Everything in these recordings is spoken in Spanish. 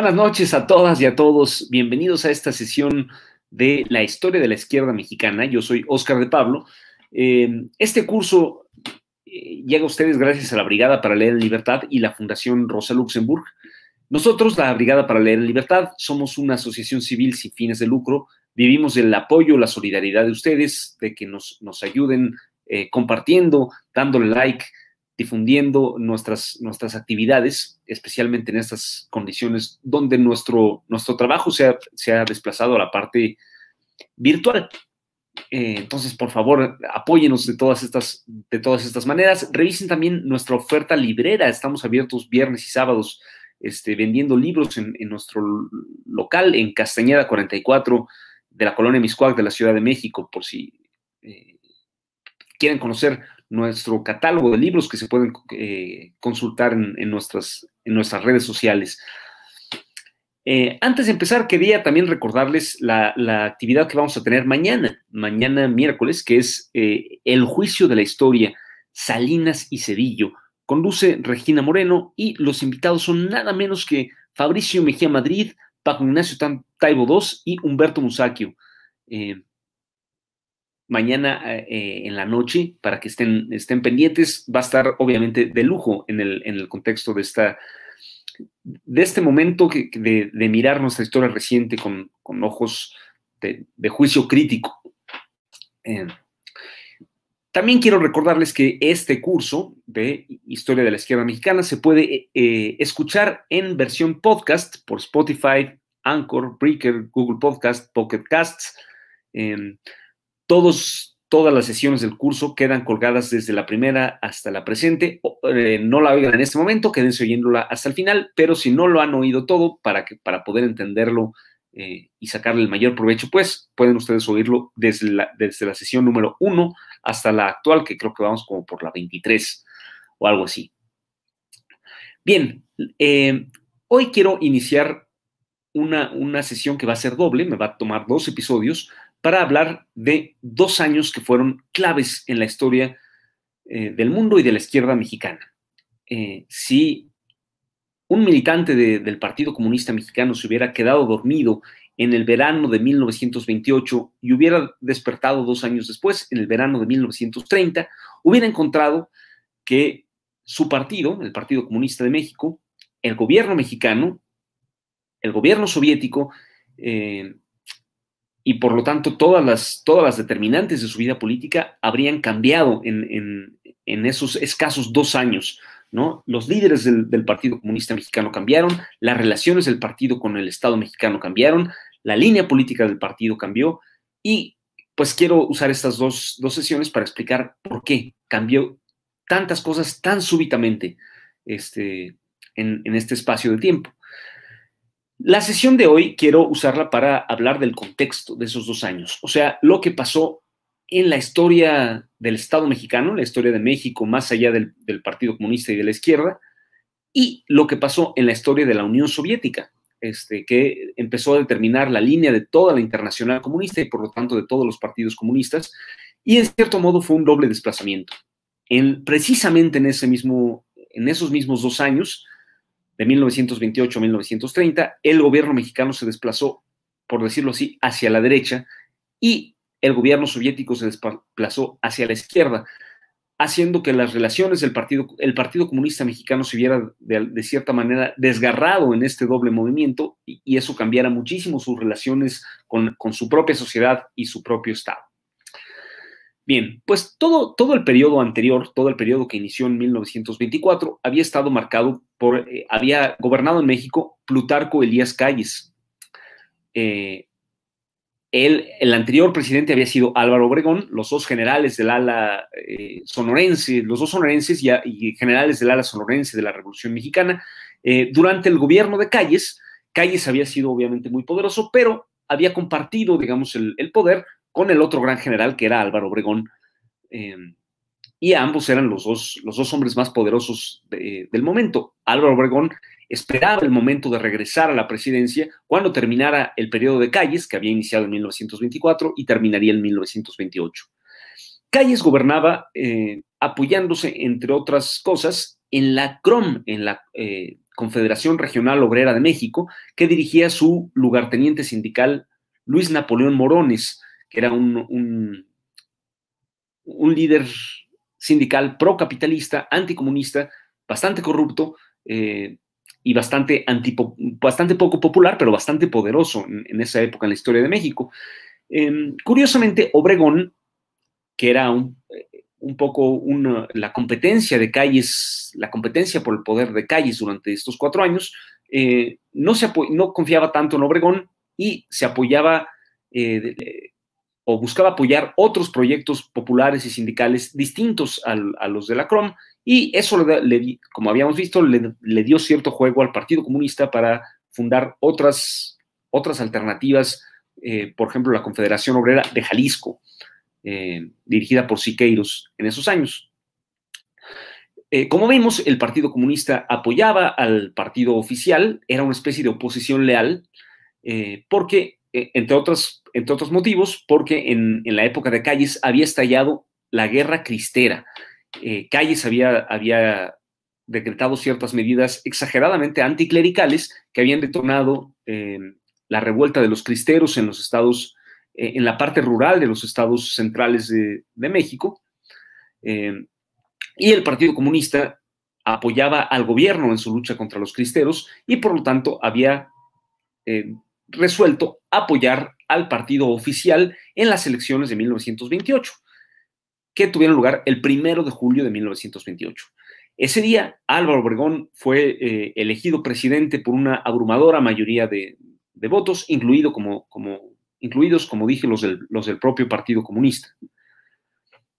Buenas noches a todas y a todos. Bienvenidos a esta sesión de la historia de la izquierda mexicana. Yo soy Óscar de Pablo. Eh, este curso eh, llega a ustedes gracias a la Brigada para Leer en Libertad y la Fundación Rosa Luxemburg. Nosotros, la Brigada para Leer en Libertad, somos una asociación civil sin fines de lucro. Vivimos del apoyo, la solidaridad de ustedes, de que nos, nos ayuden eh, compartiendo, dándole like, difundiendo nuestras, nuestras actividades, especialmente en estas condiciones donde nuestro, nuestro trabajo se ha, se ha desplazado a la parte virtual. Eh, entonces, por favor, apóyenos de todas, estas, de todas estas maneras. Revisen también nuestra oferta librera. Estamos abiertos viernes y sábados este, vendiendo libros en, nuestro local en Castañeda 44 de la colonia Miscuac de la Ciudad de México, por si eh, quieren conocer nuestro catálogo de libros que se pueden eh, consultar en, nuestras, en nuestras redes sociales. Eh, antes de empezar, quería también recordarles la, la, actividad que vamos a tener mañana, mañana miércoles, que es eh, el juicio de la historia, Salinas y Cedillo. Conduce Regina Moreno y los invitados son nada menos que Fabricio Mejía Madrid, Paco Ignacio Taibo II y Humberto Musacchio mañana eh, en la noche para que estén, estén pendientes. Va a estar obviamente de lujo en el, en el contexto de, esta, de este momento de, mirar nuestra historia reciente con, con ojos de, juicio crítico. Eh, también quiero recordarles que este curso de Historia de la Izquierda Mexicana se puede eh, escuchar en versión podcast por Spotify, Anchor, Breaker, Google Podcast, Pocket Casts. Eh, todos, todas las sesiones del curso quedan colgadas desde la primera hasta la presente. Eh, no la oigan en este momento, quédense oyéndola hasta el final, pero si no lo han oído todo, para, que, para poder entenderlo eh, y sacarle el mayor provecho, pues pueden ustedes oírlo desde la, sesión número 1 hasta la actual, que creo que vamos como por la 23 o algo así. Bien, eh, hoy quiero iniciar una, una sesión que va a ser doble, me va a tomar dos episodios para hablar de dos años que fueron claves en la historia eh, del mundo y de la izquierda mexicana. Eh, si un militante de, del Partido Comunista Mexicano se hubiera quedado dormido en el verano de 1928 y hubiera despertado dos años después, en el verano de 1930, hubiera encontrado que su partido, el Partido Comunista de México, el gobierno mexicano, el gobierno soviético, eh, y por lo tanto todas las, todas las determinantes de su vida política habrían cambiado en, en, esos escasos dos años. ¿no? Los líderes del, del, Partido Comunista Mexicano cambiaron, las relaciones del partido con el Estado mexicano cambiaron, la línea política del partido cambió y pues quiero usar estas dos, dos sesiones para explicar por qué cambió tantas cosas tan súbitamente este, en, en este espacio de tiempo. La sesión de hoy quiero usarla para hablar del contexto de esos dos años, o sea, lo que pasó en la historia del Estado mexicano, la historia de México más allá del, Partido Comunista y de la izquierda, y lo que pasó en la historia de la Unión Soviética, este, que empezó a determinar la línea de toda la internacional comunista y por lo tanto de todos los partidos comunistas, y en cierto modo fue un doble desplazamiento. En, precisamente en, ese mismo, en esos mismos dos años, de 1928 a 1930, el gobierno mexicano se desplazó, por decirlo así, hacia la derecha y el gobierno soviético se desplazó hacia la izquierda, haciendo que las relaciones del partido, el Partido Comunista Mexicano se viera de, cierta manera desgarrado en este doble movimiento y, eso cambiara muchísimo sus relaciones con su propia sociedad y su propio Estado. Bien, pues todo, todo el periodo anterior, todo el periodo que inició en 1924, había estado marcado por, eh, había gobernado en México Plutarco Elías Calles. Eh, el anterior presidente había sido Álvaro Obregón, los dos generales del ala eh, sonorense, los dos sonorenses y, generales del ala sonorense de la Revolución Mexicana. Durante el gobierno de Calles, Calles había sido obviamente muy poderoso, pero había compartido, digamos, el, poder con el otro gran general que era Álvaro Obregón. Eh, y ambos eran los dos, los dos hombres más poderosos del momento. Álvaro Obregón esperaba el momento de regresar a la presidencia cuando terminara el periodo de Calles, que había iniciado en 1924 y terminaría en 1928. Calles gobernaba eh, apoyándose, entre otras cosas, en la CROM, en la eh, Confederación Regional Obrera de México, que dirigía su lugarteniente sindical Luis Napoleón Morones, que era un, un, líder sindical procapitalista, anticomunista, bastante corrupto, eh, y bastante, bastante poco popular, pero bastante poderoso en, esa época en la historia de México. Em, curiosamente, Obregón, que era un, un poco la competencia de calles, la competencia por el poder de calles durante estos cuatro años, eh, no, se no confiaba tanto en Obregón y se apoyaba eh, o buscaba apoyar otros proyectos populares y sindicales distintos a los de la CROM, y eso, como habíamos visto, le, dio cierto juego al Partido Comunista para fundar otras, otras alternativas, eh, por ejemplo, la Confederación Obrera de Jalisco, eh, dirigida por Siqueiros en esos años. Eh, como vimos, el Partido Comunista apoyaba al partido oficial, era una especie de oposición leal, porque, entre, otros, entre otros motivos, porque en, la época de Calles había estallado la guerra cristera, eh, Calles había, había decretado ciertas medidas exageradamente anticlericales que habían detonado em, la revuelta de los cristeros en los estados, eh, en la parte rural de los estados centrales de, México. Em, y el Partido Comunista apoyaba al gobierno en su lucha contra los cristeros y por lo tanto había em, resuelto apoyar al partido oficial en las elecciones de 1928 que tuvieron lugar el primero de julio de 1928. Ese día, Álvaro Obregón fue eh, elegido presidente por una abrumadora mayoría de, votos, incluido como, como, incluidos, como dije, los del, los del propio Partido Comunista.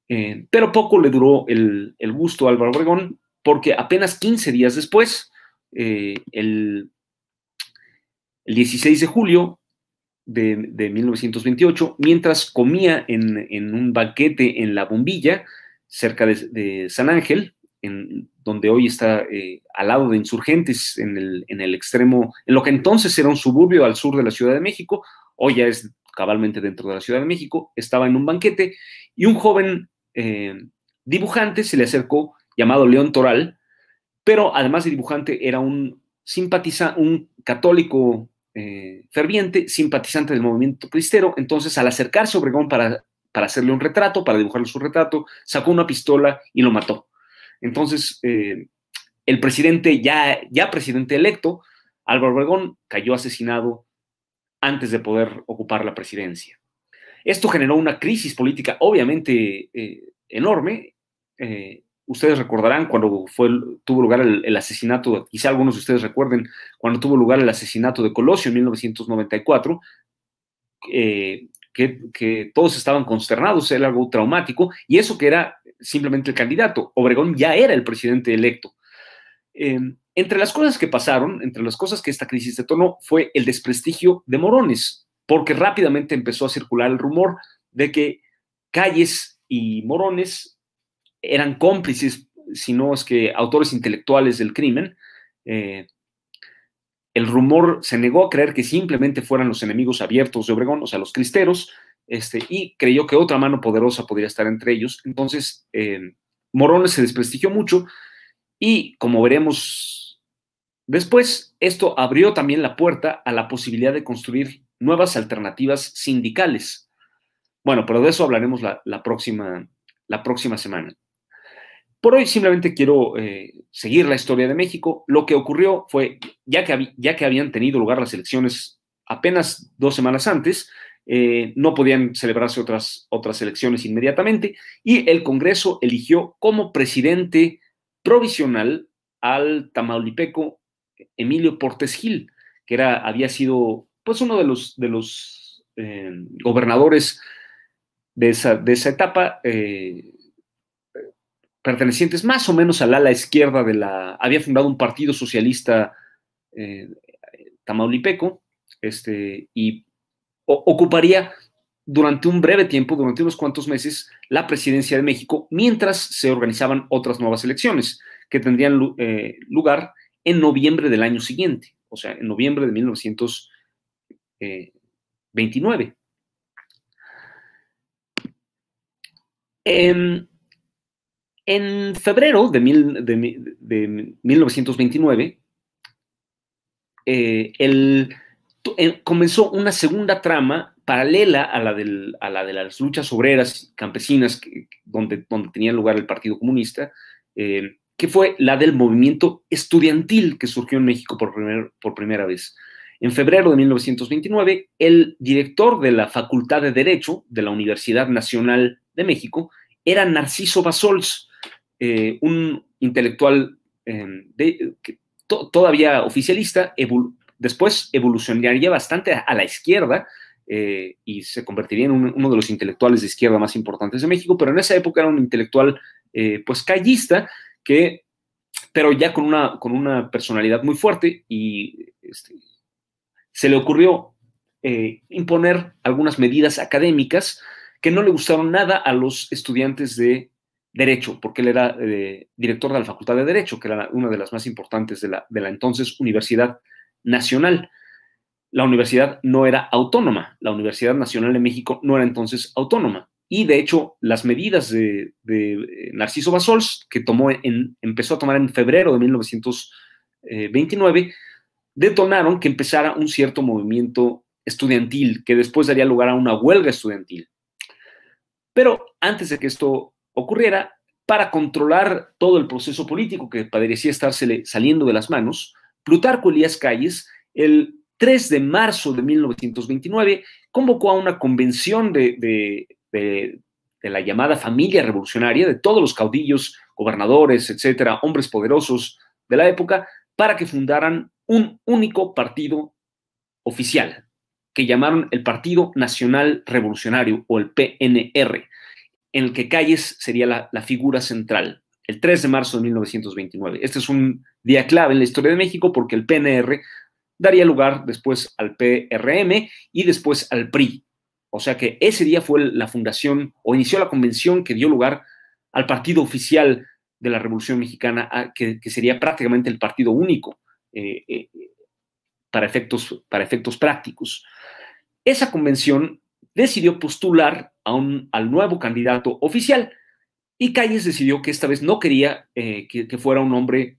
Eh, pero poco le duró el, gusto a Álvaro Obregón, porque apenas 15 días después, eh, el, el 16 de julio, de, 1928, mientras comía en, un banquete en La Bombilla, cerca de, San Ángel, en, donde hoy está eh, al lado de insurgentes, en el, extremo, en lo que entonces era un suburbio al sur de la Ciudad de México, hoy ya es cabalmente dentro de la Ciudad de México, estaba en un banquete y un joven eh, dibujante se le acercó, llamado León Toral, pero además de dibujante era un simpatiza, un católico eh, ferviente, simpatizante del movimiento cristero. Entonces, al acercarse a Obregón para, para hacerle un retrato, para dibujarle su retrato, sacó una pistola y lo mató. Entonces, eh, el presidente, ya, ya presidente electo, Álvaro Obregón, cayó asesinado antes de poder ocupar la presidencia. Esto generó una crisis política obviamente eh, enorme ustedes recordarán cuando tuvo lugar el, asesinato, quizá algunos de ustedes recuerden, cuando tuvo lugar el asesinato de Colosio en 1994, eh, que, todos estaban consternados, era algo traumático, y eso que era simplemente el candidato. Obregón ya era el presidente electo. Em, entre las cosas que pasaron, entre las cosas que esta crisis detonó, fue el desprestigio de Morones, porque rápidamente empezó a circular el rumor de que Calles y Morones eran cómplices, si no es que autores intelectuales del crimen. Eh, el rumor se negó a creer que simplemente fueran los enemigos abiertos de Obregón, o sea, los cristeros, este, y creyó que otra mano poderosa podría estar entre ellos. Entonces, eh, Morones se desprestigió mucho y, como veremos después, esto abrió también la puerta a la posibilidad de construir nuevas alternativas sindicales. Bueno, pero de eso hablaremos la próxima, la próxima semana. Por hoy simplemente quiero eh, seguir la historia de México. Lo que ocurrió fue, ya que, ya que habían tenido lugar las elecciones apenas dos semanas antes, eh, no podían celebrarse otras, otras elecciones inmediatamente y el Congreso eligió como presidente provisional al tamaulipeco Emilio Portes Gil. que era, había sido pues uno de los, de los eh, gobernadores de esa, de esa etapa, pertenecientes más o menos al ala izquierda de la, había fundado un partido socialista eh, tamaulipeco, este, y ocuparía durante un breve tiempo, durante unos cuantos meses, la presidencia de México, mientras se organizaban otras nuevas elecciones que tendrían lugar en noviembre del año siguiente, o sea, en noviembre de 1929. En, febrero de, 1929, eh, eh, comenzó una segunda trama paralela a la, a la de las luchas obreras campesinas donde, donde tenía lugar el Partido Comunista, eh, que fue la del movimiento estudiantil que surgió en México por, por primera vez. En febrero de 1929, el director de la Facultad de Derecho de la Universidad Nacional de México era Narciso Basols, eh, un intelectual em, todavía oficialista, después evolucionaría bastante a, la izquierda eh, y se convertiría en uno de los intelectuales de izquierda más importantes de México, pero en esa época era un intelectual eh, pues callista que, pero ya con una, con una personalidad muy fuerte y este, se le ocurrió imponer algunas medidas académicas que no le gustaron nada a los estudiantes de Derecho, porque él era eh, director de la Facultad de Derecho, que era una de las más importantes de la, entonces Universidad Nacional. La universidad no era autónoma, la Universidad Nacional de México no era entonces autónoma. Y de hecho, las medidas de, eh, Narciso Basols, que tomó empezó a tomar en febrero de 1929, eh, detonaron que empezara un cierto movimiento estudiantil, que después daría lugar a una huelga estudiantil. Pero antes de que esto ocurriera, para controlar todo el proceso político que parecía estarse saliendo de las manos, Plutarco Elías Calles, el 3 de marzo de 1929, convocó a una convención de de, la llamada familia revolucionaria, de todos los caudillos, gobernadores, etcétera, hombres poderosos de la época, para que fundaran un único partido oficial, que llamaron el Partido Nacional Revolucionario o el PNR, en el que Calles sería la, figura central, el 3 de marzo de 1929. Este es un día clave en la historia de México porque el PNR daría lugar después al PRM y después al PRI, o sea que ese día fue la fundación o inició la convención que dio lugar al partido oficial de la Revolución Mexicana, que, sería prácticamente el partido único eh, eh, para, efectos, para efectos prácticos. Esa convención decidió postular al nuevo candidato oficial y Calles decidió que esta vez no quería eh, que, fuera un hombre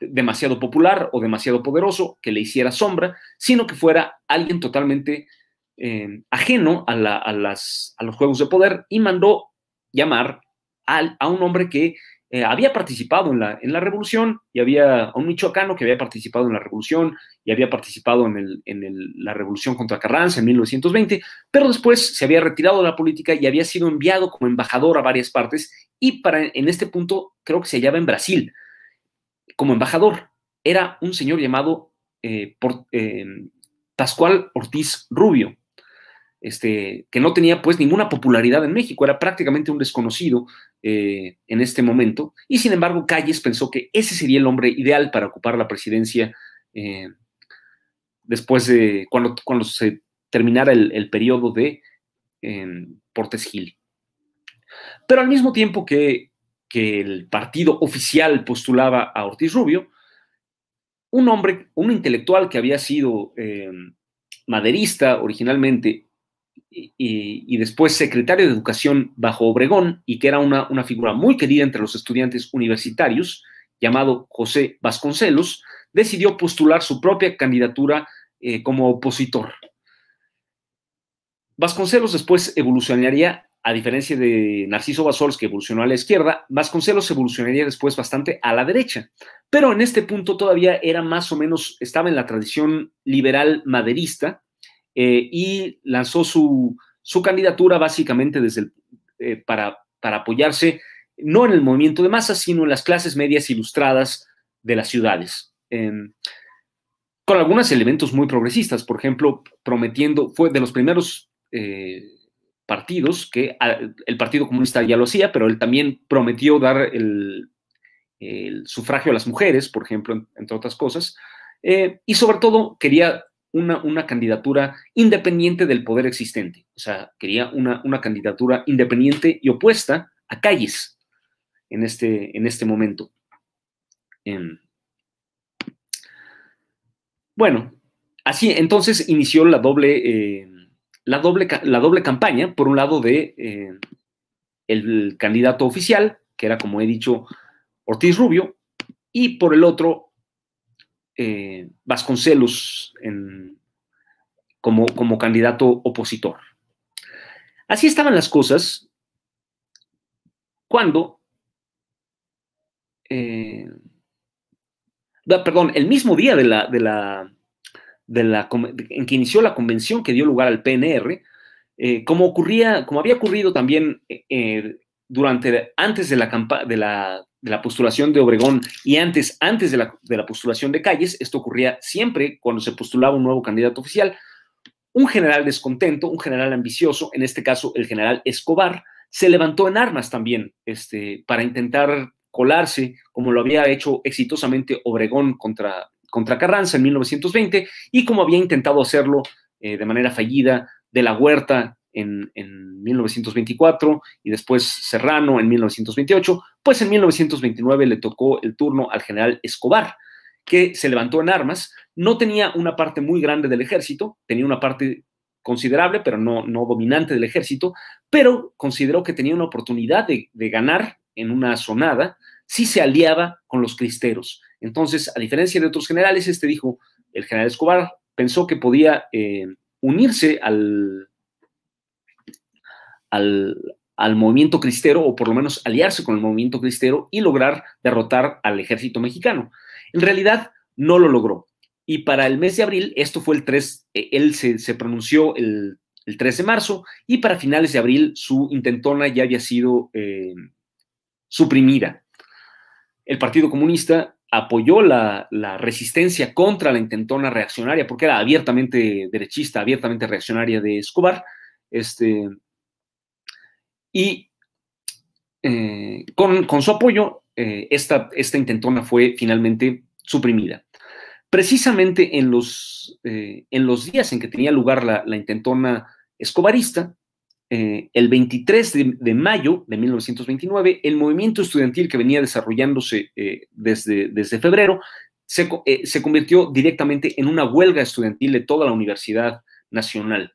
demasiado popular o demasiado poderoso, que le hiciera sombra, sino que fuera alguien totalmente eh, ajeno a, los juegos de poder y mandó llamar a un hombre que eh, había participado en la, en la revolución y había un michoacano que había participado en la revolución y había participado en, el, en la revolución contra Carranza en 1920, pero después se había retirado de la política y había sido enviado como embajador a varias partes y para, en este punto creo que se hallaba en Brasil como embajador. Era un señor llamado eh, Pascual Ortiz Rubio este, que no tenía pues ninguna popularidad en México, era prácticamente un desconocido eh, en este momento, y sin embargo Calles pensó que ese sería el hombre ideal para ocupar la presidencia eh, después de cuando, cuando se terminara el, periodo de Portes Gil. Pero al mismo tiempo que, el partido oficial postulaba a Ortiz Rubio, un hombre, un intelectual que había sido eh, maderista originalmente y, después secretario de Educación bajo Obregón y que era una, figura muy querida entre los estudiantes universitarios, llamado José Vasconcelos, decidió postular su propia candidatura eh, como opositor. Vasconcelos después evolucionaría, a diferencia de Narciso Basols, que evolucionó a la izquierda, Vasconcelos evolucionaría después bastante a la derecha. Pero en este punto todavía era más o menos, estaba en la tradición liberal maderista, eh, y lanzó su, candidatura básicamente desde eh, para, para apoyarse no en el movimiento de masas, sino en las clases medias ilustradas de las ciudades. Em, con algunos elementos muy progresistas, por ejemplo, prometiendo, fue de los primeros partidos que el Partido Comunista ya lo hacía, pero él también prometió dar el, sufragio a las mujeres, por ejemplo, entre otras cosas, y sobre todo quería una, candidatura independiente del poder existente. O sea, quería una, candidatura independiente y opuesta a Calles en este, en este momento. Em, bueno, así entonces inició la doble, eh, la doble, la doble campaña, por un lado de eh, el candidato oficial, que era, como he dicho, Ortiz Rubio, y por el otro, eh, Vasconcelos como, candidato opositor. Así estaban las cosas cuando, eh, perdón, el mismo día de la, de la, en que inició la convención que dio lugar al PNR, eh, como ocurría, como había ocurrido también durante, antes de la, de la de la postulación de Obregón y antes, antes de la, postulación de Calles, esto ocurría siempre cuando se postulaba un nuevo candidato oficial, un general descontento, un general ambicioso, en este caso el general Escobar, se levantó en armas también este, para intentar colarse, como lo había hecho exitosamente Obregón contra, contra Carranza en 1920 y como había intentado hacerlo eh, de manera fallida de la Huerta en, 1924 y después Serrano en 1928, pues en 1929 le tocó el turno al general Escobar, que se levantó en armas, no tenía una parte muy grande del ejército, tenía una parte considerable, pero no, no dominante del ejército, pero consideró que tenía una oportunidad de, ganar en una sonada si se aliaba con los cristeros. Entonces, a diferencia de otros generales, este dijo, el general Escobar pensó que podía eh, unirse al, al, movimiento cristero, o por lo menos aliarse con el movimiento cristero y lograr derrotar al ejército mexicano. En realidad, no lo logró. Y para el mes de abril, esto fue el 3, eh, él se, pronunció el, 3 de marzo, y para finales de abril su intentona ya había sido eh, suprimida. El Partido Comunista apoyó la, la, resistencia contra la intentona reaccionaria, porque era abiertamente derechista, abiertamente reaccionaria de Escobar, este, y eh, con, su apoyo, eh, esta, intentona fue finalmente suprimida. Precisamente en los, eh, en los días en que tenía lugar la, intentona escobarista, el 23 de, mayo de 1929, el movimiento estudiantil que venía desarrollándose desde, febrero se, convirtió directamente en una huelga estudiantil de toda la Universidad Nacional.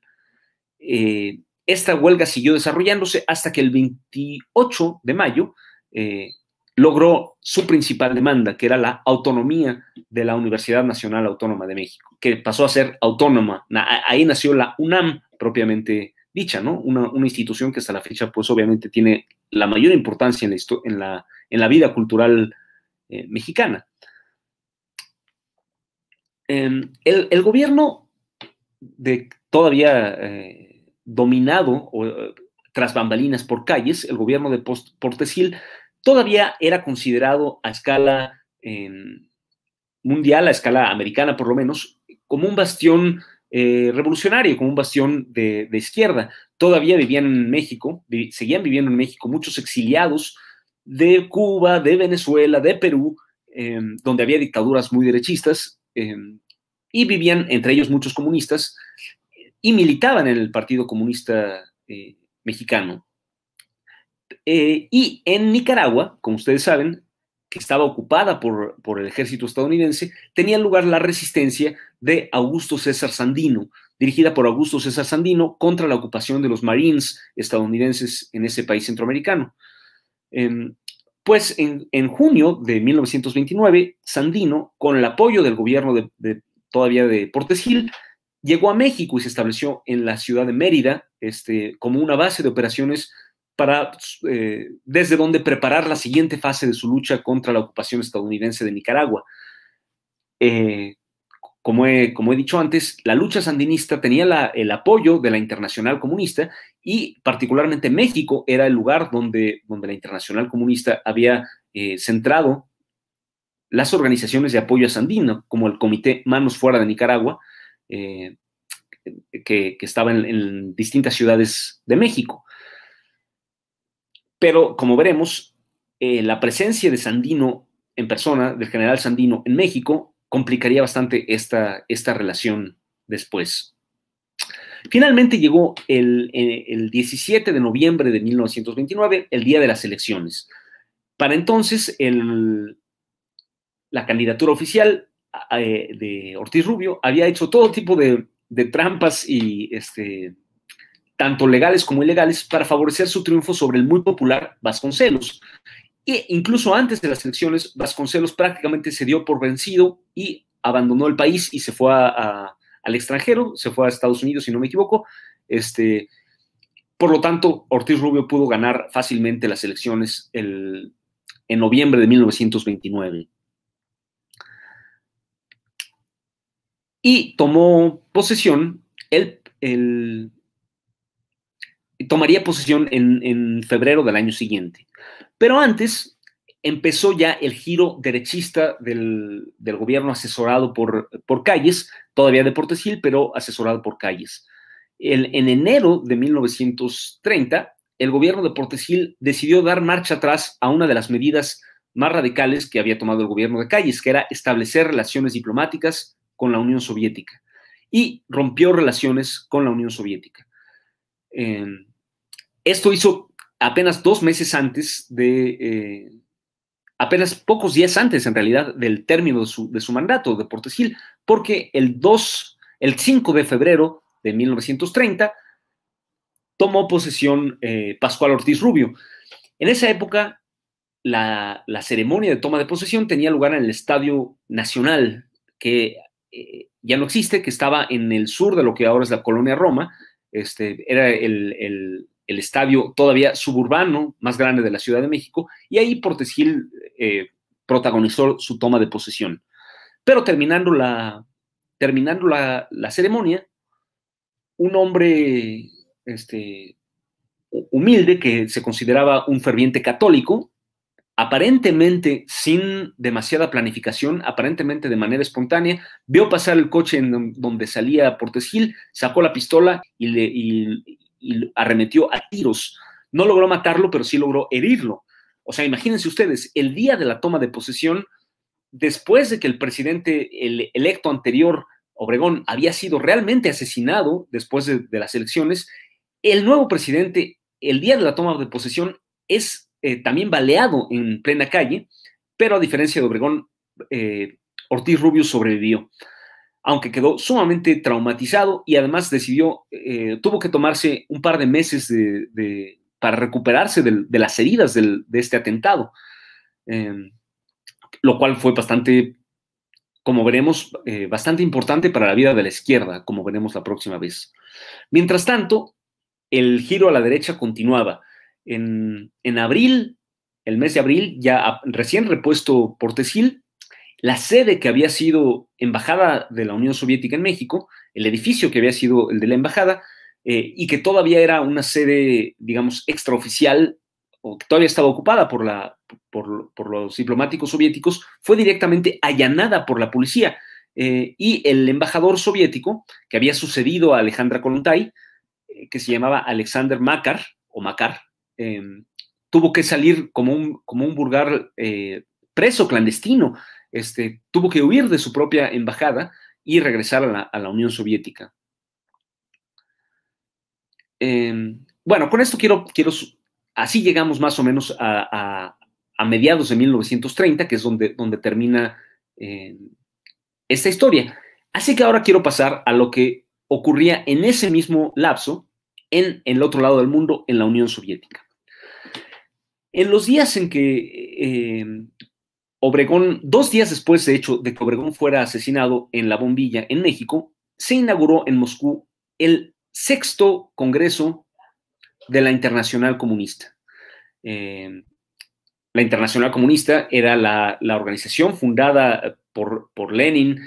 Esta huelga siguió desarrollándose hasta que el 28 de mayo eh, logró su principal demanda, que era la autonomía de la Universidad Nacional Autónoma de México, que pasó a ser autónoma. Ahí nació la UNAM propiamente dicha, ¿no? Una, institución que hasta la fecha, pues obviamente tiene la mayor importancia en la, vida cultural eh, mexicana. Em, el, gobierno de todavía eh, dominado o, eh, tras bambalinas por calles, el gobierno de Portesil todavía era considerado a escala em, mundial, a escala americana por lo menos, como un bastión eh, revolucionario, como un bastión de, izquierda. Todavía vivían en México, seguían viviendo en México muchos exiliados de Cuba, de Venezuela, de Perú, em, donde había dictaduras muy derechistas, em, y vivían entre ellos muchos comunistas, y militaban en el Partido Comunista eh, Mexicano. Eh, y en Nicaragua, como ustedes saben, que estaba ocupada por, por, el ejército estadounidense, tenía lugar la resistencia de Augusto César Sandino, dirigida por Augusto César Sandino contra la ocupación de los Marines estadounidenses en ese país centroamericano. Em, pues en, junio de 1929, Sandino, con el apoyo del gobierno de, todavía de Portes Gil, llegó a México y se estableció en la ciudad de Mérida este, como una base de operaciones para, eh, desde donde preparar la siguiente fase de su lucha contra la ocupación estadounidense de Nicaragua. Eh, como, he, como, he, dicho antes, la lucha sandinista tenía el apoyo de la Internacional Comunista y particularmente México era el lugar donde, donde la Internacional Comunista había eh, centrado las organizaciones de apoyo a Sandino, como el Comité Manos Fuera de Nicaragua, eh, que, estaba en, distintas ciudades de México. Pero, como veremos, eh, la presencia de Sandino en persona, del general Sandino en México, complicaría bastante esta, esta relación después. Finalmente llegó el, el, 17 de noviembre de 1929, el día de las elecciones. Para entonces, la candidatura oficial eh, de Ortiz Rubio había hecho todo tipo de, trampas y este, tanto legales como ilegales para favorecer su triunfo sobre el muy popular Vasconcelos. E incluso antes de las elecciones, Vasconcelos prácticamente se dio por vencido y abandonó el país y se fue al extranjero, se fue a Estados Unidos, si no me equivoco. Este, por lo tanto, Ortiz Rubio pudo ganar fácilmente las elecciones en noviembre de 1929. Y tomó posesión, él, tomaría posesión en, febrero del año siguiente. Pero antes empezó ya el giro derechista del, gobierno asesorado por, por, Calles, todavía de Portesil, pero asesorado por Calles. en enero de 1930, el gobierno de Portesil decidió dar marcha atrás a una de las medidas más radicales que había tomado el gobierno de Calles, que era establecer relaciones diplomáticas con la Unión Soviética y rompió relaciones con la Unión Soviética. Em, esto hizo apenas dos meses antes de, eh, apenas pocos días antes en realidad del término de su, mandato de Portesil, porque el 2, el 5 de febrero de 1930 tomó posesión eh, Pascual Ortiz Rubio. En esa época, la, la, ceremonia de toma de posesión tenía lugar en el Estadio Nacional, que eh, ya no existe, que estaba en el sur de lo que ahora es la colonia Roma. Este, era el, estadio todavía suburbano más grande de la Ciudad de México, y ahí Portesil eh, protagonizó su toma de posesión. Pero terminando la, terminando la, ceremonia, un hombre este, humilde que se consideraba un ferviente católico, aparentemente sin demasiada planificación, aparentemente de manera espontánea, vio pasar el coche en donde salía Portesil, sacó la pistola y, le, arremetió a tiros. No logró matarlo, pero sí logró herirlo. O sea, imagínense ustedes, el día de la toma de posesión, después de que el presidente el electo anterior, Obregón, había sido realmente asesinado después de las elecciones, el nuevo presidente, el día de la toma de posesión, es eh, también baleado en plena calle, pero a diferencia de Obregón, eh, Ortiz Rubio sobrevivió, aunque quedó sumamente traumatizado y además decidió, eh, tuvo que tomarse un par de meses para recuperarse de, las heridas de este atentado, em, lo cual fue bastante, como veremos, bastante importante para la vida de la izquierda, como veremos la próxima vez. Mientras tanto, el giro a la derecha continuaba en, abril, el mes de abril, ya recién repuesto Portesil, la sede que había sido embajada de la Unión Soviética en México, el edificio que había sido el de la embajada, eh, y que todavía era una sede, digamos, extraoficial, o que todavía estaba ocupada por, por, los diplomáticos soviéticos, fue directamente allanada por la policía. Eh, y el embajador soviético, que había sucedido a Alejandra Kolontai, eh, que se llamaba Alexander Makar, o Makar, Em, tuvo que salir como un, como un vulgar eh, preso clandestino, este, tuvo que huir de su propia embajada y regresar a la, Unión Soviética. Em, bueno, con esto quiero, quiero, así llegamos más o menos a, mediados de 1930, que es donde, donde termina em, esta historia. Así que ahora quiero pasar a lo que ocurría en ese mismo lapso en el otro lado del mundo, en la Unión Soviética. En los días en que eh, Obregón, dos días después, de hecho, de que Obregón fuera asesinado en La Bombilla, en México, se inauguró en Moscú el sexto Congreso de la Internacional Comunista. Eh, la Internacional Comunista era la, organización fundada por, Lenin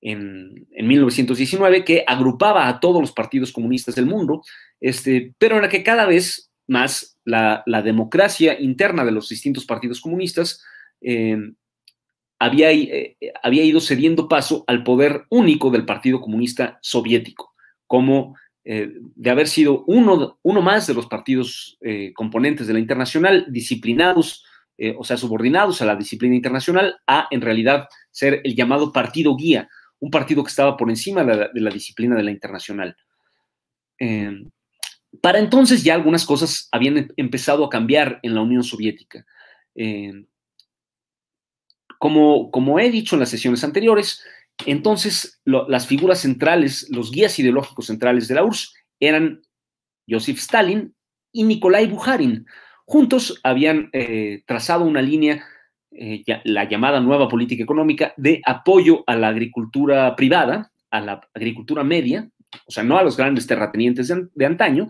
en, 1919 que agrupaba a todos los partidos comunistas del mundo, este, pero en la que cada vez más la, democracia interna de los distintos partidos comunistas eh, había, eh, había, ido cediendo paso al poder único del Partido Comunista Soviético, como eh, de haber sido uno, uno, más de los partidos componentes de la internacional, disciplinados, o sea, subordinados a la disciplina internacional, a en realidad ser el llamado partido guía, un partido que estaba por encima de la disciplina de la internacional. Para entonces ya algunas cosas habían empezado a cambiar en la Unión Soviética. Como, como he dicho en las sesiones anteriores, entonces las figuras centrales, los guías ideológicos centrales de la URSS eran Joseph Stalin y Nikolai Bukharin. Juntos habían eh, trazado una línea, eh, la llamada nueva política económica, de apoyo a la agricultura privada, a la agricultura media, o sea, no a los grandes terratenientes de, antaño,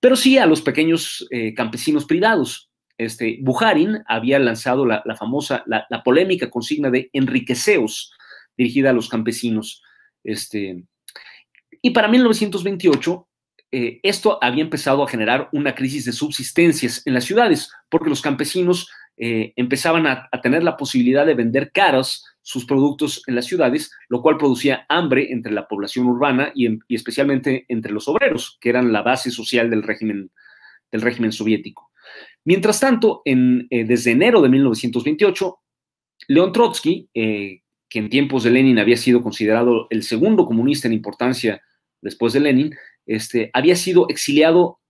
pero sí a los pequeños eh, campesinos privados, este, Bujarin había lanzado la, famosa, la, polémica consigna de enriqueceos, dirigida a los campesinos. Este, y para 1928, eh, esto había empezado a generar una crisis de subsistencias en las ciudades, porque los campesinos eh, empezaban a, tener la posibilidad de vender caros sus productos en las ciudades, lo cual producía hambre entre la población urbana y, especialmente entre los obreros, que eran la base social del régimen, del régimen soviético. Mientras tanto, eh, desde enero de 1928, León Trotsky, eh, que en tiempos de Lenin había sido considerado el segundo comunista en importancia después de Lenin, este, había sido exiliado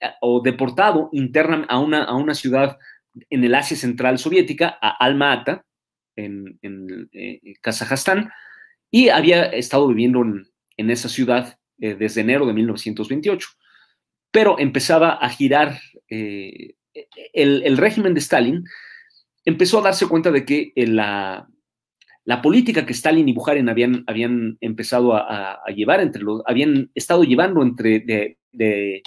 eh, o deportado interna a una, a una ciudad en el Asia Central Soviética, a Alma-Ata, en, Kazajstán, y había estado viviendo en, esa ciudad desde enero de 1928 pero empezaba a girar eh, el, régimen de Stalin, empezó a darse cuenta de que la, política que Stalin y Bukharin habían, habían empezado a, llevar entre los, habían estado llevando entre de,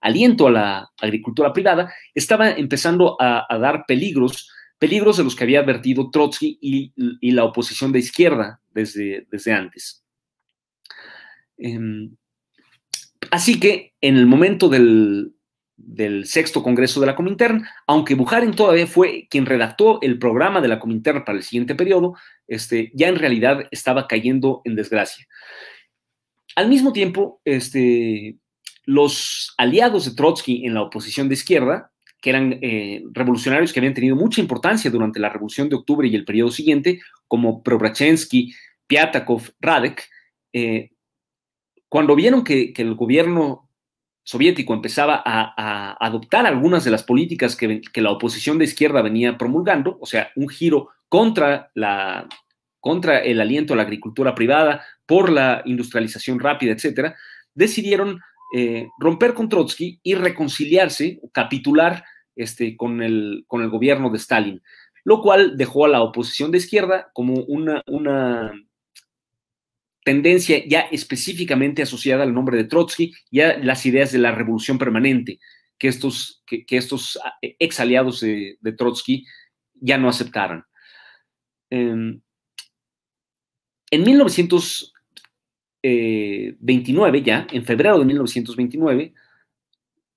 aliento a la agricultura privada, estaba empezando a, dar peligros, peligros de los que había advertido Trotsky y, la oposición de izquierda desde, antes. Em, Así que en el momento del, sexto Congreso de la Comintern, aunque Bujarin todavía fue quien redactó el programa de la Comintern para el siguiente periodo, este, ya en realidad estaba cayendo en desgracia. Al mismo tiempo, este, los aliados de Trotsky en la oposición de izquierda, que eran eh, revolucionarios que habían tenido mucha importancia durante la Revolución de Octubre y el periodo siguiente, como Preobrazhensky, Piatakov, Radek, eh, cuando vieron que, el gobierno soviético empezaba a, adoptar algunas de las políticas que, la oposición de izquierda venía promulgando, o sea, un giro contra, la, contra el aliento a la agricultura privada, por la industrialización rápida, etcétera, decidieron eh, romper con Trotsky y reconciliarse, capitular este, con, el, con el gobierno de Stalin, lo cual dejó a la oposición de izquierda como una, una tendencia ya específicamente asociada al nombre de Trotsky y a las ideas de la revolución permanente, que estos, que, estos ah, ex aliados de, Trotsky ya no aceptaron. Em, en 1929, ya, en febrero de 1929,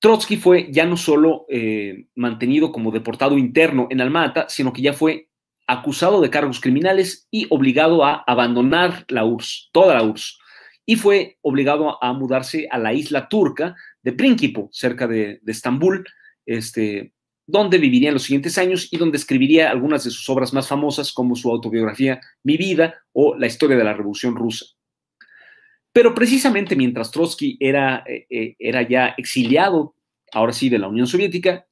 Trotsky fue ya no solo eh, mantenido como deportado interno en Almata, sino que ya fue acusado de cargos criminales y obligado a abandonar la URSS, toda la URSS, y fue obligado a mudarse a la isla turca de Príncipe, cerca de, Estambul, este, donde viviría en los siguientes años y donde escribiría algunas de sus obras más famosas, como su autobiografía Mi vida o La historia de la Revolución Rusa. Pero precisamente mientras Trotsky era, eh, eh, era ya exiliado, ahora sí, de la Unión Soviética,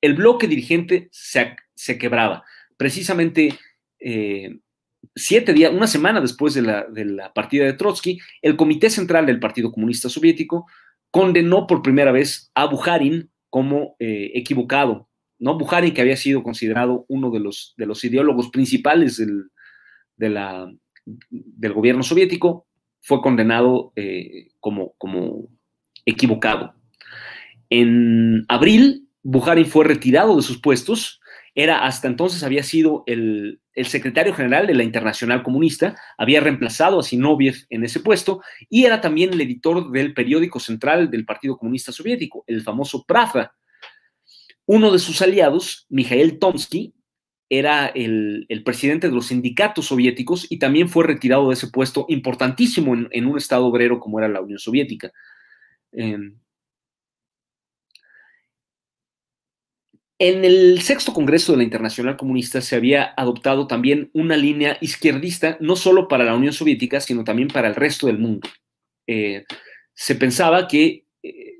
el bloque dirigente se, se quebraba precisamente eh, siete días, una semana después de la, partida de Trotsky, el Comité Central del Partido Comunista Soviético condenó por primera vez a Bukharin como eh, equivocado. ¿no? Bukharin, que había sido considerado uno de los, de los ideólogos principales del, del gobierno soviético, fue condenado eh, como, como equivocado. En abril, Bukharin fue retirado de sus puestos era hasta entonces había sido el, secretario general de la Internacional Comunista, había reemplazado a Sinoviev en ese puesto y era también el editor del periódico central del Partido Comunista Soviético, el famoso Pravda. Uno de sus aliados, Mikhail Tomsky, era el, presidente de los sindicatos soviéticos y también fue retirado de ese puesto importantísimo en, un estado obrero como era la Unión Soviética. Em, en el sexto Congreso de la Internacional Comunista se había adoptado también una línea izquierdista, no solo para la Unión Soviética, sino también para el resto del mundo. Eh, se pensaba que eh,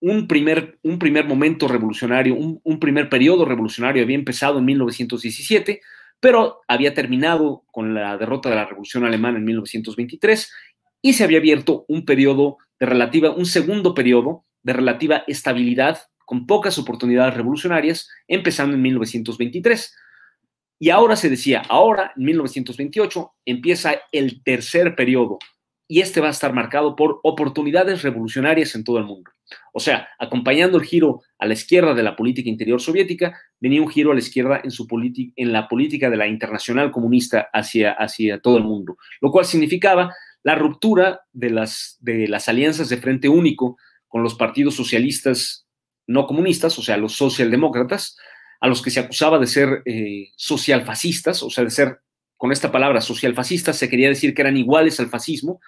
un, primer, un primer momento revolucionario, un, primer periodo revolucionario había empezado en 1917, pero había terminado con la derrota de la Revolución Alemana en 1923 y se había abierto un periodo de relativa, un segundo periodo de relativa estabilidad con pocas oportunidades revolucionarias, empezando en 1923. Y ahora se decía, ahora, en 1928, empieza el tercer periodo y este va a estar marcado por oportunidades revolucionarias en todo el mundo. O sea, acompañando el giro a la izquierda de la política interior soviética, venía un giro a la izquierda en, su en la política de la internacional comunista hacia, hacia todo el mundo, lo cual significaba la ruptura de las, de las alianzas de frente único con los partidos socialistas no comunistas, o sea, los socialdemócratas, a los que se acusaba de ser eh, socialfascistas, o sea, de ser, con esta palabra socialfascistas, se quería decir que eran iguales al fascismo,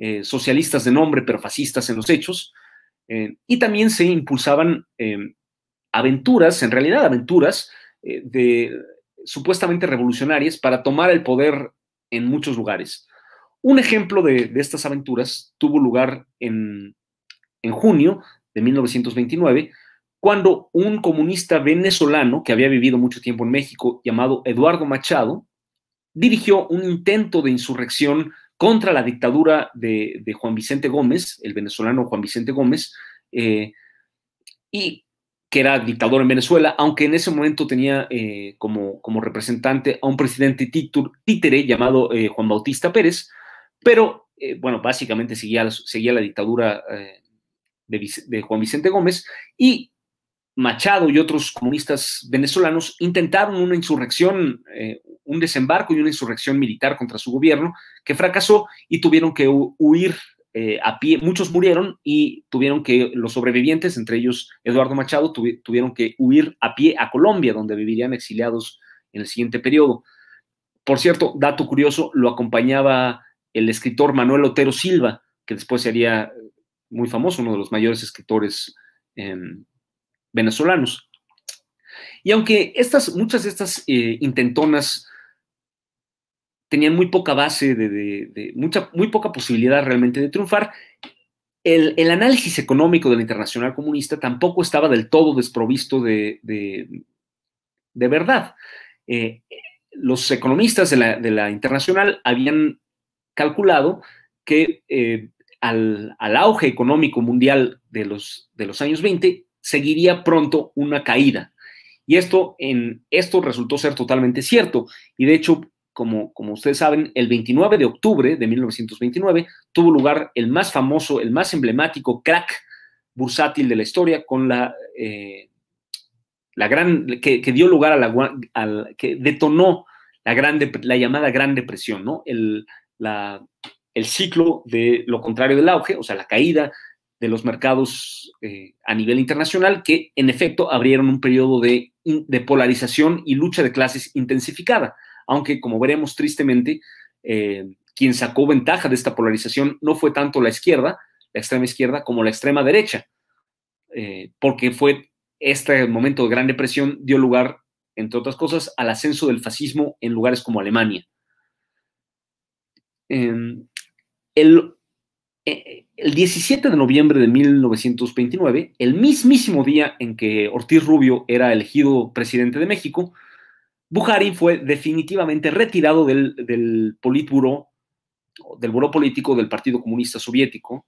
eh, socialistas de nombre, pero fascistas en los hechos, eh, y también se impulsaban eh, aventuras, en realidad aventuras, de, supuestamente revolucionarias para tomar el poder en muchos lugares. Un ejemplo de, estas aventuras tuvo lugar en, en junio de 1929, cuando un comunista venezolano que había vivido mucho tiempo en México, llamado Eduardo Machado, dirigió un intento de insurrección contra la dictadura de, Juan Vicente Gómez, el venezolano Juan Vicente Gómez, eh, y que era dictador en Venezuela, aunque en ese momento tenía eh, como, como, representante a un presidente títere llamado eh, Juan Bautista Pérez, pero bueno, básicamente seguía, seguía la dictadura de, de, Juan Vicente Gómez y Machado y otros comunistas venezolanos intentaron una insurrección, eh, un desembarco y una insurrección militar contra su gobierno que fracasó y tuvieron que huir eh, a pie. Muchos murieron y tuvieron que, los sobrevivientes, entre ellos Eduardo Machado, tuvieron que huir a pie a Colombia, donde vivirían exiliados en el siguiente periodo. Por cierto, dato curioso, lo acompañaba el escritor Manuel Otero Silva, que después sería muy famoso, uno de los mayores escritores venezolanos. Y aunque estas, muchas de estas eh, intentonas tenían muy poca base, de, mucha, muy poca posibilidad realmente de triunfar, el, análisis económico de la Internacional Comunista tampoco estaba del todo desprovisto de, verdad. Eh, los economistas de la, Internacional habían calculado que eh, al, auge económico mundial de los, de los años 20 seguiría pronto una caída. Y esto, en, esto resultó ser totalmente cierto. Y de hecho, como, como ustedes saben, el 29 de octubre de 1929 tuvo lugar el más famoso, el más emblemático crack bursátil de la historia con la, eh, la gran, que, dio lugar a la, al, que detonó la, gran, la llamada Gran Depresión, ¿no? El, la, el ciclo de lo contrario del auge, o sea, la caída de los mercados eh, a nivel internacional que en efecto abrieron un periodo de, polarización y lucha de clases intensificada, aunque como veremos tristemente, eh, quien sacó ventaja de esta polarización no fue tanto la izquierda, la extrema izquierda, como la extrema derecha, eh, porque fue este momento de gran depresión dio lugar, entre otras cosas, al ascenso del fascismo en lugares como Alemania. Em, el el 17 de noviembre de 1929, el mismísimo día en que Ortiz Rubio era elegido presidente de México, Buhari fue definitivamente retirado del, del Politburo, del Buró Político del Partido Comunista Soviético,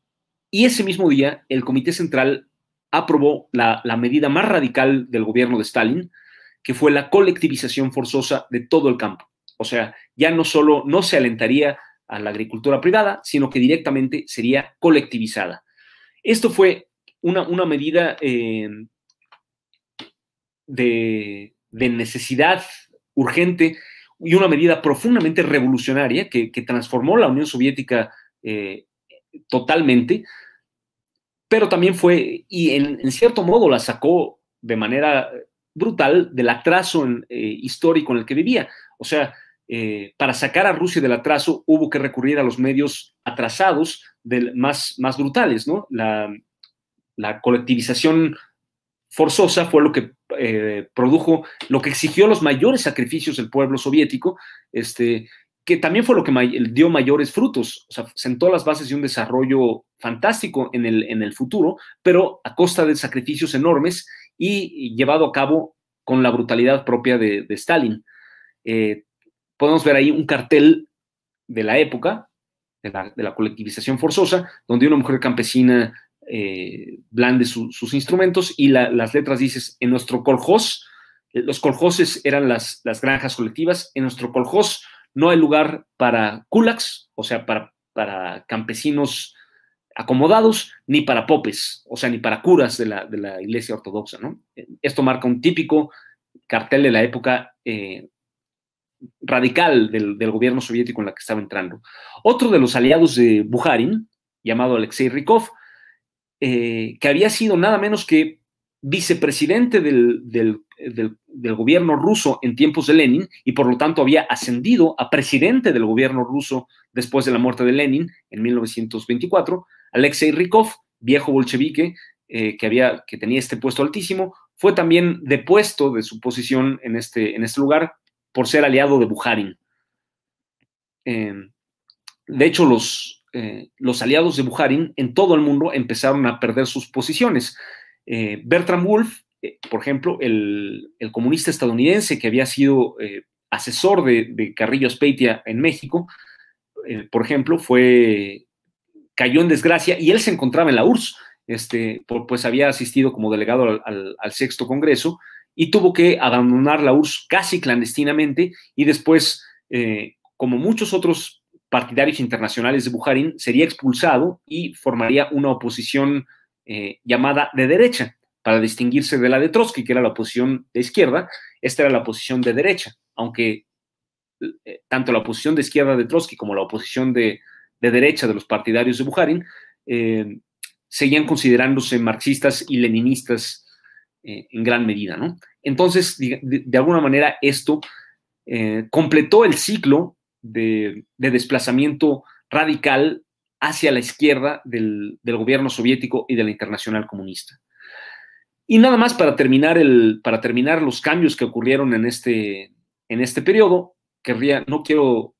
y ese mismo día el Comité Central aprobó la, la medida más radical del gobierno de Stalin, que fue la colectivización forzosa de todo el campo. O sea, ya no solo no se alentaría a la agricultura privada, sino que directamente sería colectivizada. Esto fue una, una medida eh, de, necesidad urgente y una medida profundamente revolucionaria que, transformó la Unión Soviética eh, totalmente, pero también fue, y en, cierto modo la sacó de manera brutal del atraso histórico en el que vivía. O sea, para sacar a Rusia del atraso hubo que recurrir a los medios atrasados más, más brutales, ¿no? La, la colectivización forzosa fue lo que eh, produjo, lo que exigió los mayores sacrificios del pueblo soviético, este, que también fue lo que dio mayores frutos, o sea, sentó las bases de un desarrollo fantástico en el, en el futuro, pero a costa de sacrificios enormes y llevado a cabo con la brutalidad propia de, Stalin. Eh, podemos ver ahí un cartel de la época, de la, colectivización forzosa, donde una mujer campesina eh, blande sus instrumentos y las letras dices, en nuestro coljós, los coljoses eran las, las granjas colectivas, en nuestro coljós no hay lugar para kulaks, o sea, para, para campesinos acomodados, ni para popes, o sea, ni para curas de la, de la iglesia ortodoxa, ¿no? Esto marca un típico cartel de la época eh, radical del, del, gobierno soviético en la que estaba entrando. Otro de los aliados de Bukharin, llamado Alexei Rykov, eh, que había sido nada menos que vicepresidente del, gobierno ruso en tiempos de Lenin y por lo tanto había ascendido a presidente del gobierno ruso después de la muerte de Lenin en 1924, Alexei Rykov, viejo bolchevique eh, que, había, que tenía este puesto altísimo, fue también depuesto de su posición en este, en este lugar por ser aliado de Bukharin. Eh, de hecho, los, eh, los aliados de Bukharin en todo el mundo empezaron a perder sus posiciones. Eh, Bertram Wolf, eh, por ejemplo, el, comunista estadounidense que había sido asesor de, Carrillo Speitia en México, por ejemplo, fue, cayó en desgracia y él se encontraba en la URSS, este, pues había asistido como delegado al sexto congreso y tuvo que abandonar la URSS casi clandestinamente y después, como muchos otros partidarios internacionales de Bujarin, sería expulsado y formaría una oposición eh, llamada de derecha, para distinguirse de la de Trotsky, que era la oposición de izquierda, esta era la oposición de derecha, aunque eh, tanto la oposición de izquierda de Trotsky como la oposición de, derecha de los partidarios de Bujarin eh, seguían considerándose marxistas y leninistas en gran medida, ¿no? Entonces, de, alguna manera, esto completó el ciclo de, desplazamiento radical hacia la izquierda del, gobierno soviético y de la internacional comunista. Y nada más para terminar, el, para terminar los cambios que ocurrieron en este, en este periodo, querría, no quiero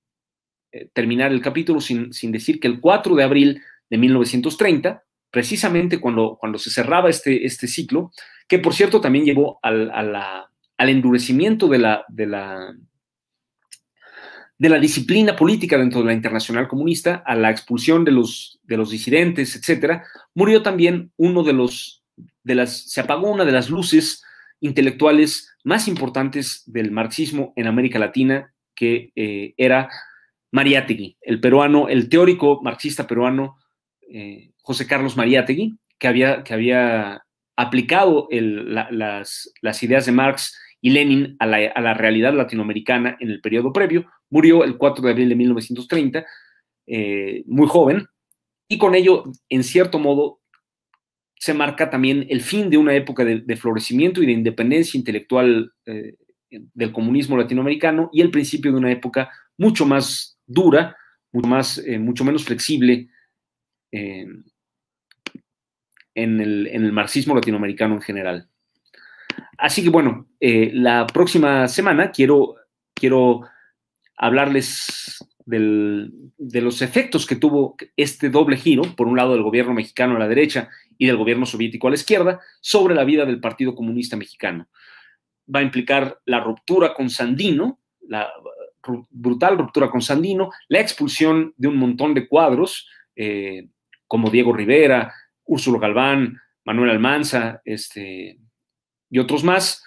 eh, terminar el capítulo sin, decir que el 4 de abril de 1930, precisamente cuando, cuando se cerraba este, este ciclo, que por cierto también llevó al, al endurecimiento de la, de la de la disciplina política dentro de la internacional comunista, a la expulsión de los, de los disidentes, etcétera, murió también uno de los, de las, se apagó una de las luces intelectuales más importantes del marxismo en América Latina, que eh, era Mariátegui, el peruano, el teórico marxista peruano eh, José Carlos Mariátegui, que había, que había aplicado las, ideas de Marx y Lenin a la, realidad latinoamericana en el periodo previo. Murió el 4 de abril de 1930, eh, muy joven, y con ello, en cierto modo, se marca también el fin de una época de, florecimiento y de independencia intelectual eh, del comunismo latinoamericano y el principio de una época mucho más dura, mucho, más, eh, mucho menos flexible en el marxismo latinoamericano en general. Así que bueno, eh, la próxima semana quiero, quiero hablarles de los efectos que tuvo este doble giro, por un lado del gobierno mexicano a la derecha y del gobierno soviético a la izquierda, sobre la vida del Partido Comunista Mexicano. Va a implicar la ruptura con Sandino, la brutal ruptura con Sandino, la expulsión de un montón de cuadros, eh, como Diego Rivera, Úrsulo Galván, Manuel Almanza, este, y otros más,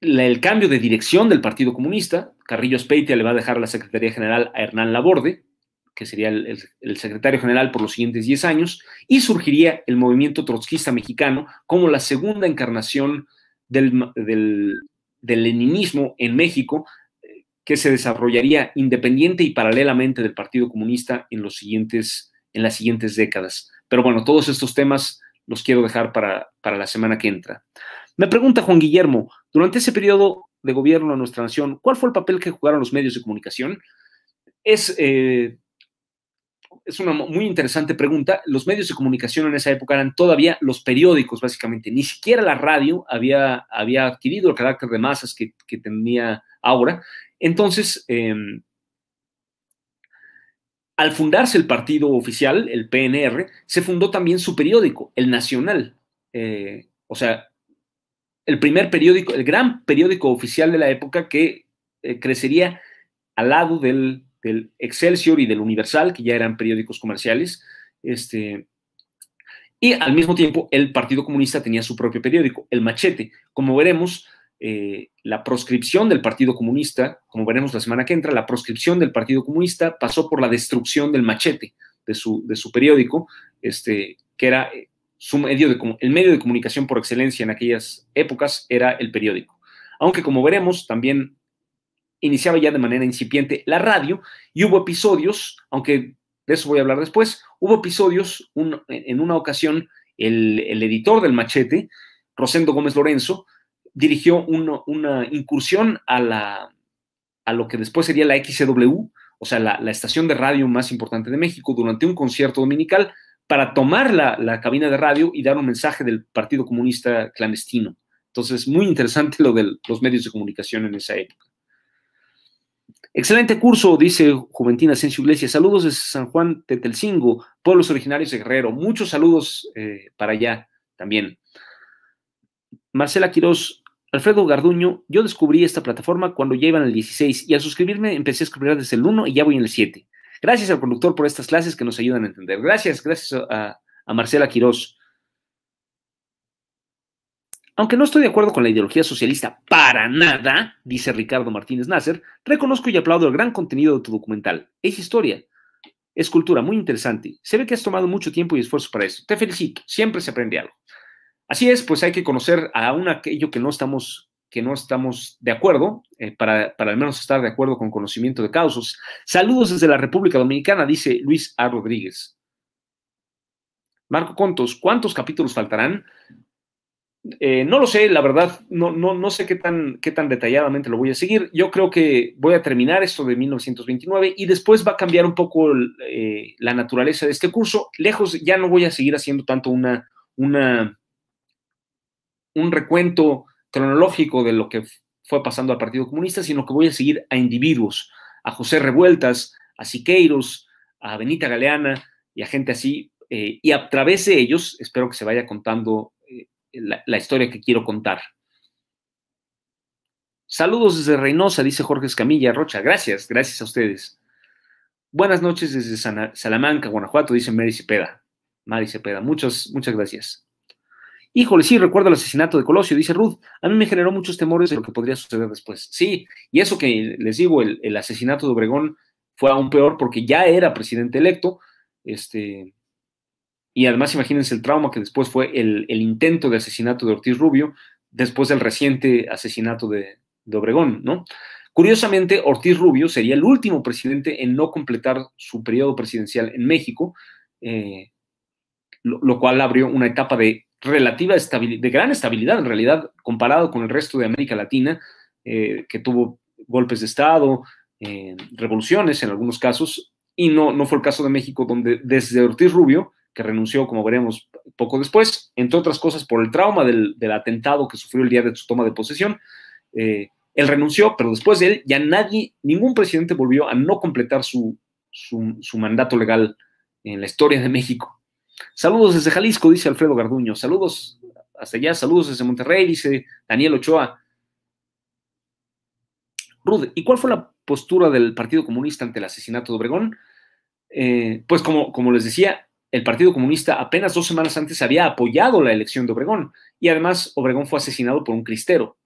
el cambio de dirección del Partido Comunista, Carrillo Speitia le va a dejar la Secretaría General a Hernán Laborde, que sería el, secretario general por los siguientes 10 años, y surgiría el movimiento trotskista mexicano como la segunda encarnación del, del, leninismo en México, que se desarrollaría independiente y paralelamente del Partido Comunista en, los siguientes, en las siguientes décadas. Pero bueno, todos estos temas los quiero dejar para, la semana que entra. Me pregunta Juan Guillermo, durante ese periodo de gobierno de nuestra nación, ¿cuál fue el papel que jugaron los medios de comunicación? Es, eh, es una muy interesante pregunta. Los medios de comunicación en esa época eran todavía los periódicos, básicamente. Ni siquiera la radio había, había adquirido el carácter de masas que, tenía ahora. Entonces, em, al fundarse el partido oficial, el PNR, se fundó también su periódico, el Nacional. Eh, o sea, el primer periódico, el gran periódico oficial de la época que eh, crecería al lado del, Excelsior y del Universal, que ya eran periódicos comerciales. Este, y al mismo tiempo, el Partido Comunista tenía su propio periódico, el Machete. Como veremos, eh, la proscripción del Partido Comunista, como veremos la semana que entra, la proscripción del Partido Comunista pasó por la destrucción del machete de su, de su periódico, este, que era eh, su medio de, el medio de comunicación por excelencia en aquellas épocas, era el periódico. Aunque como veremos, también iniciaba ya de manera incipiente la radio y hubo episodios, aunque de eso voy a hablar después, hubo episodios, en una ocasión, el, el editor del machete, Rosendo Gómez Lorenzo, dirigió una incursión a, la, a lo que después sería la XCW, o sea, la, estación de radio más importante de México, durante un concierto dominical para tomar la, cabina de radio y dar un mensaje del Partido Comunista clandestino. Entonces, muy interesante lo de los medios de comunicación en esa época. Excelente curso, dice Juventina Asensio Iglesias. Saludos desde San Juan Tetelcingo, pueblos originarios de Guerrero. Muchos saludos eh, para allá también. Marcela Quiroz, Alfredo Garduño, yo descubrí esta plataforma cuando ya iban el 16 y al suscribirme empecé a escribir desde el 1 y ya voy en el 7. Gracias al conductor por estas clases que nos ayudan a entender. Gracias, gracias a, Marcela Quiroz. Aunque no estoy de acuerdo con la ideología socialista para nada, dice Ricardo Martínez Nasser, reconozco y aplaudo el gran contenido de tu documental. Es historia, es cultura muy interesante. Se ve que has tomado mucho tiempo y esfuerzo para esto. Te felicito, siempre se aprende algo. Así es, pues hay que conocer aún aquello que no estamos, que no estamos de acuerdo, eh, para, al menos estar de acuerdo con conocimiento de causas. Saludos desde la República Dominicana, dice Luis A. Rodríguez. Marco Contos, ¿cuántos capítulos faltarán? Eh, no lo sé, la verdad, no, no, no sé qué tan, qué tan detalladamente lo voy a seguir. Yo creo que voy a terminar esto de 1929 y después va a cambiar un poco eh, la naturaleza de este curso. Lejos, ya no voy a seguir haciendo tanto una, una un recuento cronológico de lo que fue pasando al Partido Comunista, sino que voy a seguir a individuos, a José Revueltas, a Siqueiros, a Benita Galeana y a gente así, eh, y a través de ellos espero que se vaya contando eh, la, historia que quiero contar. Saludos desde Reynosa, dice Jorge Escamilla Rocha. Gracias, gracias a ustedes. Buenas noches desde Salamanca, Guanajuato, dice Mary Cepeda. Mary Cepeda, muchas, muchas gracias. Híjole, sí, recuerdo el asesinato de Colosio, dice Ruth. A mí me generó muchos temores de lo que podría suceder después. Sí, y eso que les digo, el, asesinato de Obregón fue aún peor porque ya era presidente electo. Este, y además, imagínense el trauma que después fue el, intento de asesinato de Ortiz Rubio, después del reciente asesinato de, Obregón, ¿no? Curiosamente, Ortiz Rubio sería el último presidente en no completar su periodo presidencial en México, eh, lo, cual abrió una etapa de relativa estabilidad, de gran estabilidad en realidad, comparado con el resto de América Latina, eh, que tuvo golpes de Estado, eh, revoluciones en algunos casos, y no, no fue el caso de México, donde desde Ortiz Rubio, que renunció, como veremos poco después, entre otras cosas por el trauma del, atentado que sufrió el día de su toma de posesión, eh, él renunció, pero después de él ya nadie, ningún presidente volvió a no completar su, su mandato legal en la historia de México. Saludos desde Jalisco, dice Alfredo Garduño. Saludos hasta allá, saludos desde Monterrey, dice Daniel Ochoa. Rude, ¿y cuál fue la postura del Partido Comunista ante el asesinato de Obregón? Eh, pues como, como les decía, el Partido Comunista apenas dos semanas antes había apoyado la elección de Obregón y además Obregón fue asesinado por un cristero.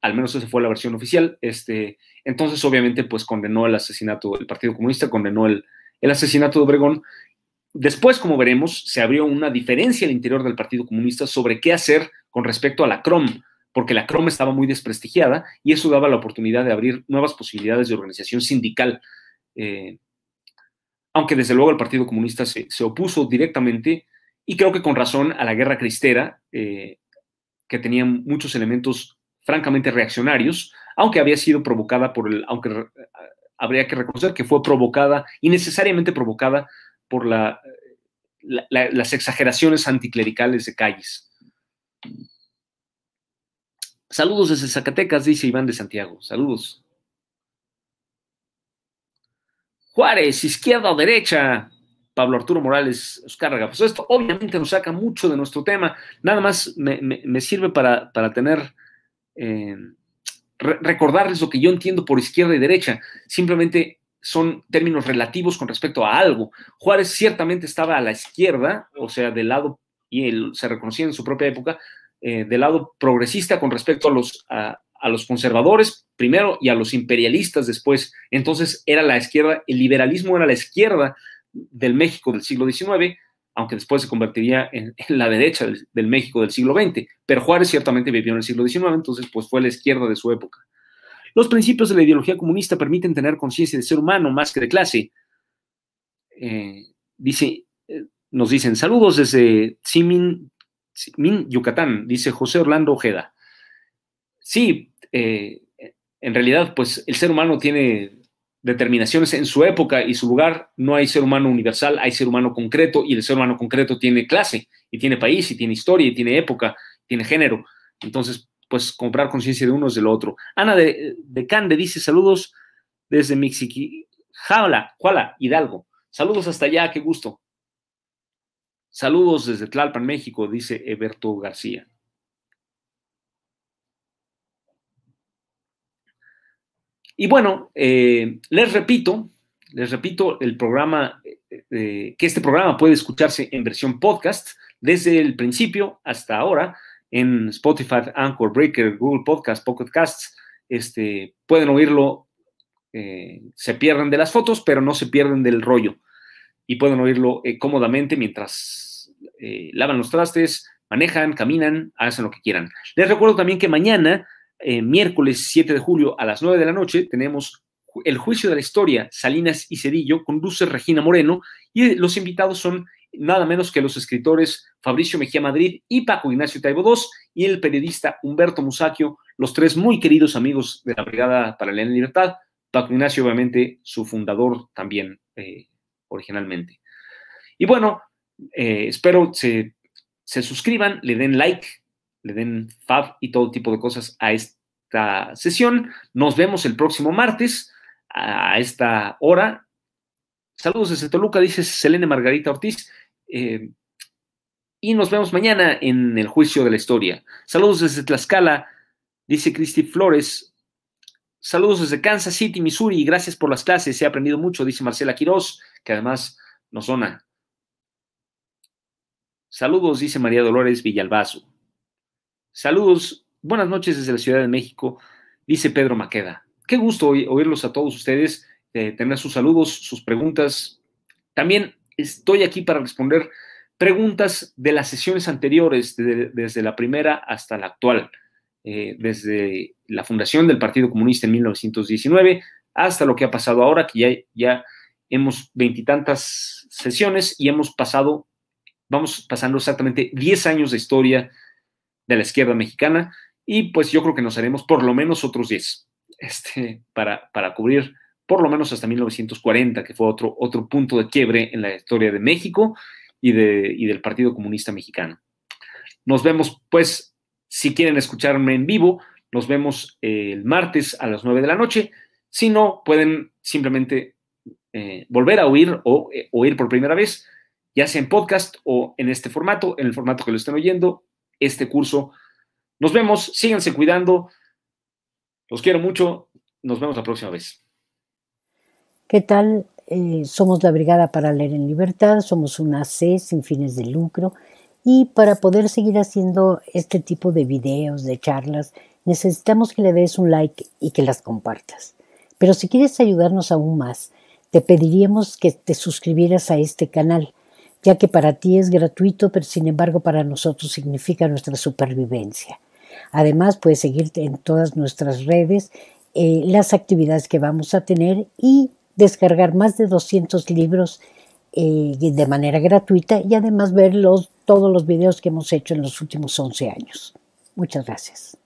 Al menos esa fue la versión oficial. Este, entonces, obviamente, pues condenó el asesinato, el Partido Comunista condenó el, el asesinato de Obregón Después, como veremos, se abrió una diferencia al interior del Partido Comunista sobre qué hacer con respecto a la CROM, porque la CROM estaba muy desprestigiada y eso daba la oportunidad de abrir nuevas posibilidades de organización sindical. Eh, aunque desde luego el Partido Comunista se, opuso directamente y creo que con razón a la guerra cristera, eh, que tenía muchos elementos francamente reaccionarios, aunque había sido provocada por el, aunque habría que reconocer que fue provocada, innecesariamente provocada por la, las exageraciones anticlericales de calles. Saludos desde Zacatecas, dice Iván de Santiago. Saludos. Juárez, izquierda o derecha. Pablo Arturo Morales Oscarga. Pues esto obviamente nos saca mucho de nuestro tema. Nada más me, sirve para, tener, eh, recordarles lo que yo entiendo por izquierda y derecha. Simplemente son términos relativos con respecto a algo. Juárez ciertamente estaba a la izquierda, o sea, del lado, y él se reconocía en su propia época, eh, del lado progresista con respecto a los, a, los conservadores primero y a los imperialistas después. Entonces era la izquierda, el liberalismo era la izquierda del México del siglo XIX, aunque después se convertiría en, la derecha del, México del siglo XX. Pero Juárez ciertamente vivió en el siglo XIX, entonces pues fue la izquierda de su época. Los principios de la ideología comunista permiten tener conciencia de ser humano más que de clase. Eh, dice, eh, nos dicen saludos desde Simin, Yucatán, dice José Orlando Ojeda. Sí, eh, en realidad, pues el ser humano tiene determinaciones en su época y su lugar, no hay ser humano universal, hay ser humano concreto y el ser humano concreto tiene clase y tiene país y tiene historia y tiene época, tiene género. Entonces, pues comprar conciencia de uno es del otro. Ana de, de Cande dice saludos desde Mixiqui, Jala, Juala, Hidalgo. Saludos hasta allá, qué gusto. Saludos desde Tlalpan, México, dice Eberto García. Y bueno, eh, les repito, les repito, el programa, eh, eh, que este programa puede escucharse en versión podcast desde el principio hasta ahora en Spotify, Anchor, Breaker, Google Podcast, Pocket Casts. Este, pueden oírlo, se pierden de las fotos, pero no se pierden del rollo. Y pueden oírlo cómodamente mientras lavan los trastes, manejan, caminan, hacen lo que quieran. Les recuerdo también que mañana eh, miércoles 7 de julio a las 9 de la noche tenemos el juicio de la historia, Salinas y Cedillo, conduce Regina Moreno y los invitados son nada menos que los escritores Fabricio Mejía Madrid y Paco Ignacio Taibo II y el periodista Humberto Musacchio, los tres muy queridos amigos de la Brigada para la Libertad, Paco Ignacio obviamente su fundador también eh, originalmente. Y bueno, eh, espero se, se suscriban, le den like, le den fab y todo tipo de cosas a esta sesión. Nos vemos el próximo martes a esta hora. Saludos desde Toluca, dice Selene Margarita Ortiz. Eh, y nos vemos mañana en el juicio de la historia. Saludos desde Tlaxcala, dice Cristi Flores. Saludos desde Kansas City, Missouri. Gracias por las clases. He aprendido mucho, dice Marcela Quiroz, que además nos dona. Saludos, dice María Dolores Villalbazo. Saludos, buenas noches desde la Ciudad de México, dice Pedro Maqueda. Qué gusto oírlos a todos ustedes, eh, tener sus saludos, sus preguntas. También estoy aquí para responder preguntas de las sesiones anteriores, desde la primera hasta la actual, eh, desde la fundación del Partido Comunista en 1919 hasta lo que ha pasado ahora, que ya, ya hemos veintitantas sesiones y hemos pasado, vamos pasando exactamente 10 años de historia de la izquierda mexicana y pues yo creo que nos haremos por lo menos otros 10 este, para, para cubrir por lo menos hasta 1940, que fue otro, otro punto de quiebre en la historia de México y, de, y del Partido Comunista Mexicano. Nos vemos, pues, si quieren escucharme en vivo, nos vemos el martes a las 9 de la noche. Si no, pueden simplemente eh, volver a oír o eh, oír por primera vez, ya sea en podcast o en este formato, en el formato que lo estén oyendo, este curso. Nos vemos, síganse cuidando. Los quiero mucho. Nos vemos la próxima vez. ¿Qué tal? Eh, somos la Brigada para Leer en Libertad, somos una C sin fines de lucro y para poder seguir haciendo este tipo de videos, de charlas, necesitamos que le des un like y que las compartas. Pero si quieres ayudarnos aún más, te pediríamos que te suscribieras a este canal ya que para ti es gratuito, pero sin embargo para nosotros significa nuestra supervivencia. Además, puedes seguirte en todas nuestras redes, eh, las actividades que vamos a tener y descargar más de 200 libros eh, de manera gratuita y además ver los, todos los videos que hemos hecho en los últimos 11 años. Muchas gracias.